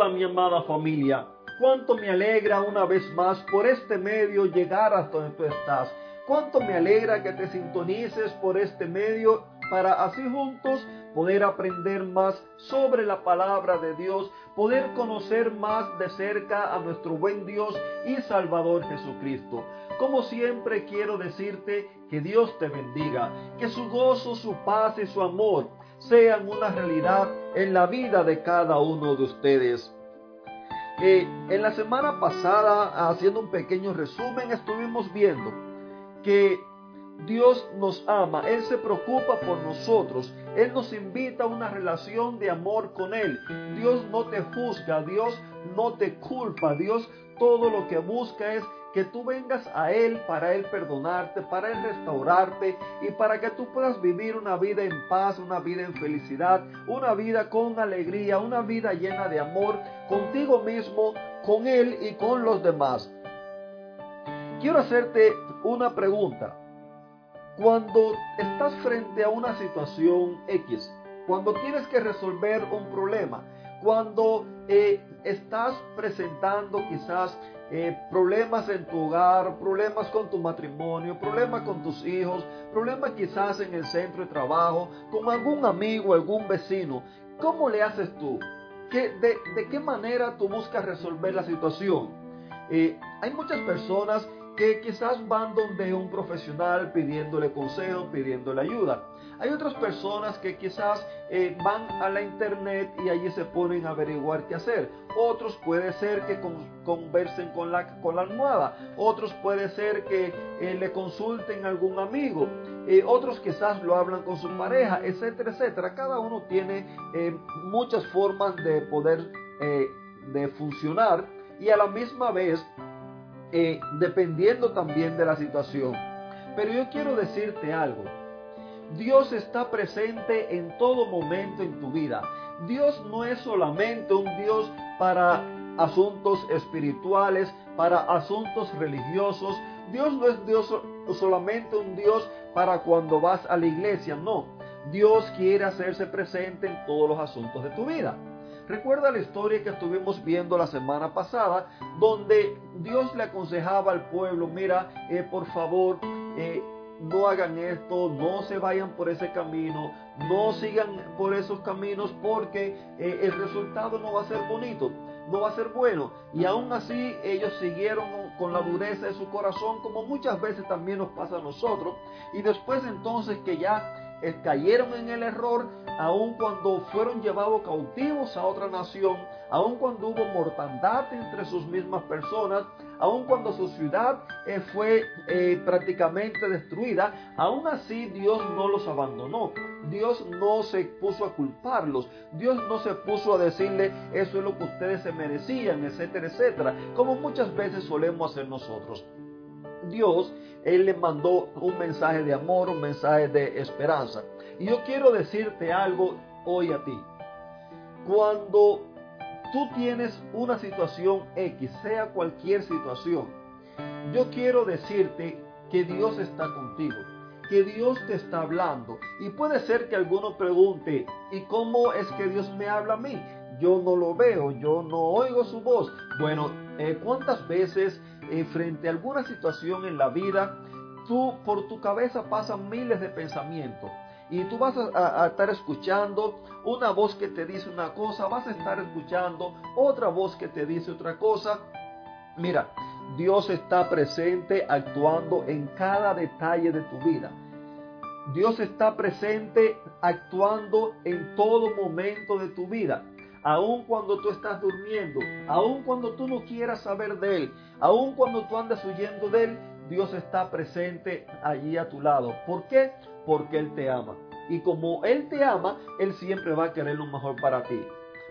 Hola mi amada familia, cuánto me alegra una vez más por este medio llegar hasta donde tú estás. Cuánto me alegra que te sintonices por este medio para así juntos poder aprender más sobre la palabra de Dios, poder conocer más de cerca a nuestro buen Dios y Salvador Jesucristo. Como siempre quiero decirte que Dios te bendiga, que su gozo, su paz y su amor sean una realidad en la vida de cada uno de ustedes. Eh, en la semana pasada, haciendo un pequeño resumen, estuvimos viendo que Dios nos ama, Él se preocupa por nosotros, Él nos invita a una relación de amor con Él. Dios no te juzga, Dios no te culpa, Dios todo lo que busca es que tú vengas a Él para Él perdonarte, para Él restaurarte y para que tú puedas vivir una vida en paz, una vida en felicidad, una vida con alegría, una vida llena de amor contigo mismo, con Él y con los demás. Quiero hacerte una pregunta. Cuando estás frente a una situación X, cuando tienes que resolver un problema, cuando eh, estás presentando quizás eh, problemas en tu hogar, problemas con tu matrimonio, problemas con tus hijos, problemas quizás en el centro de trabajo, con algún amigo, algún vecino, ¿cómo le haces tú? ¿Qué, de, qué manera tú buscas resolver la situación? Eh, hay muchas personas que quizás van donde un profesional pidiéndole consejo, pidiéndole ayuda. Hay otras personas que quizás eh, van a la internet y allí se ponen a averiguar qué hacer. Otros puede ser que conversen con la, con la almohada. Otros puede ser que eh, le consulten a algún amigo. Eh, otros quizás lo hablan con su pareja, etcétera, etcétera. Cada uno tiene muchas formas de poder de funcionar y a la misma vez eh, dependiendo también de la situación. Pero yo quiero decirte algo. Dios está presente en todo momento en tu vida. Dios no es solamente un Dios para asuntos espirituales, para asuntos religiosos. Dios no es Dios solamente un Dios para cuando vas a la iglesia, no. Dios quiere hacerse presente en todos los asuntos de tu vida. Recuerda la historia que estuvimos viendo la semana pasada, donde Dios le aconsejaba al pueblo, mira, eh, por favor, eh, no hagan esto, no se vayan por ese camino, no sigan por esos caminos porque eh, el resultado no va a ser bonito, no va a ser bueno. Y aún así ellos siguieron con la dureza de su corazón, como muchas veces también nos pasa a nosotros. Y después entonces que ya cayeron en el error aun cuando fueron llevados cautivos a otra nación, aun cuando hubo mortandad entre sus mismas personas, aun cuando su ciudad eh, fue eh, prácticamente destruida, aún así Dios no los abandonó. Dios no se puso a culparlos, Dios no se puso a decirle eso es lo que ustedes se merecían, etcétera, etcétera, como muchas veces solemos hacer nosotros. Dios, Él le mandó un mensaje de amor, un mensaje de esperanza. Y yo quiero decirte algo hoy a ti. Cuando tú tienes una situación X, sea cualquier situación, yo quiero decirte que Dios está contigo, que Dios te está hablando. Y puede ser que alguno pregunte, ¿y cómo es que Dios me habla a mí? Yo no lo veo, yo no oigo su voz. Bueno, eh, ¿cuántas veces eh, frente a alguna situación en la vida, tú por tu cabeza pasan miles de pensamientos? Y tú vas a, estar escuchando una voz que te dice una cosa, vas a estar escuchando otra voz que te dice otra cosa. Mira, Dios está presente actuando en cada detalle de tu vida. Dios está presente actuando en todo momento de tu vida. Aun cuando tú estás durmiendo, aun cuando tú no quieras saber de Él, aun cuando tú andas huyendo de Él, Dios está presente allí a tu lado. ¿Por qué? porque Él te ama. Y como Él te ama, Él siempre va a querer lo mejor para ti.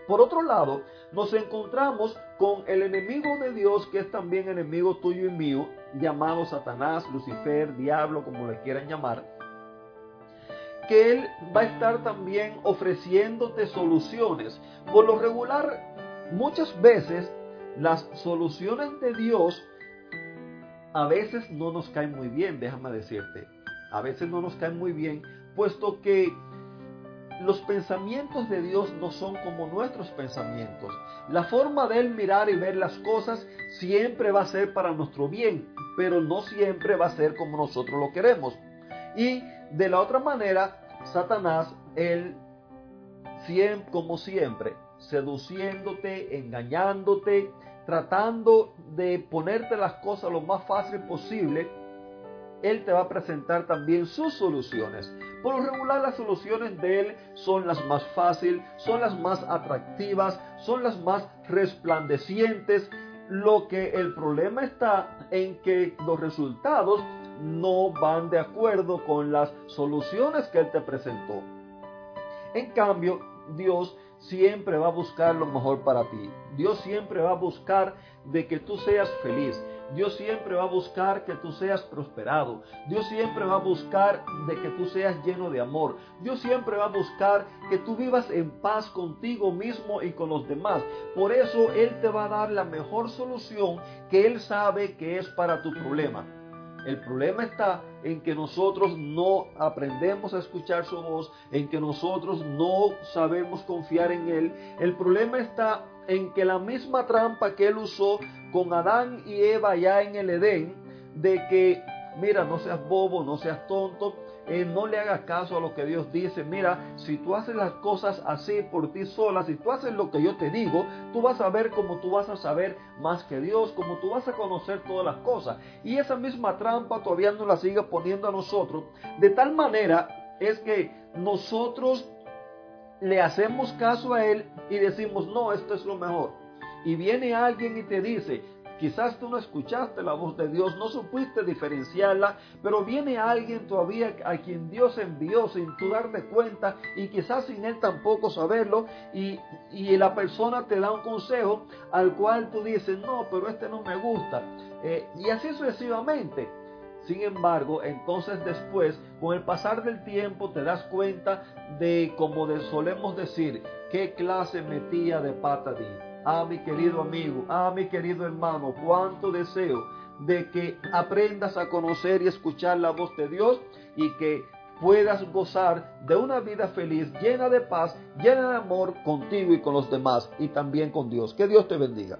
Por otro lado, nos encontramos con el enemigo de Dios, que es también enemigo tuyo y mío, llamado Satanás, Lucifer, diablo, como le quieran llamar, que Él va a estar también ofreciéndote soluciones. Por lo regular, muchas veces las soluciones de Dios a veces no nos caen muy bien, déjame decirte a veces no nos caen muy bien, puesto que los pensamientos de Dios no son como nuestros pensamientos. La forma de Él mirar y ver las cosas siempre va a ser para nuestro bien, pero no siempre va a ser como nosotros lo queremos. Y de la otra manera, Satanás, Él, como siempre, seduciéndote, engañándote, tratando de ponerte las cosas lo más fácil posible, Él te va a presentar también sus soluciones. Por lo regular las soluciones de Él son las más fáciles, son las más atractivas, son las más resplandecientes. Lo que el problema está en que los resultados no van de acuerdo con las soluciones que Él te presentó. En cambio, Dios siempre va a buscar lo mejor para ti. Dios siempre va a buscar de que tú seas feliz. Dios siempre va a buscar que tú seas prosperado. Dios siempre va a buscar de que tú seas lleno de amor. Dios siempre va a buscar que tú vivas en paz contigo mismo y con los demás. Por eso Él te va a dar la mejor solución que Él sabe que es para tu problema. El problema está en que nosotros no aprendemos a escuchar su voz, en que nosotros no sabemos confiar en Él. El problema está en que la misma trampa que Él usó con Adán y Eva ya en el Edén, de que, mira, no seas bobo, no seas tonto, eh, no le hagas caso a lo que Dios dice. Mira, si tú haces las cosas así por ti sola, si tú haces lo que yo te digo, tú vas a ver como tú vas a saber más que Dios, como tú vas a conocer todas las cosas. Y esa misma trampa todavía no la sigue poniendo a nosotros. De tal manera es que nosotros le hacemos caso a Él y decimos, no, esto es lo mejor. Y viene alguien y te dice, Quizás tú no escuchaste la voz de Dios, no supiste diferenciarla, pero viene alguien todavía a quien Dios envió sin tú darte cuenta y quizás sin él tampoco saberlo y, la persona te da un consejo al cual tú dices, no, pero este no me gusta. Eh, y así sucesivamente. Sin embargo, entonces después, con el pasar del tiempo, te das cuenta de, como solemos decir, qué clase metía de pata. Ah, mi querido amigo, ah, mi querido hermano, cuánto deseo de que aprendas a conocer y escuchar la voz de Dios y que puedas gozar de una vida feliz, llena de paz, llena de amor contigo y con los demás y también con Dios. Que Dios te bendiga.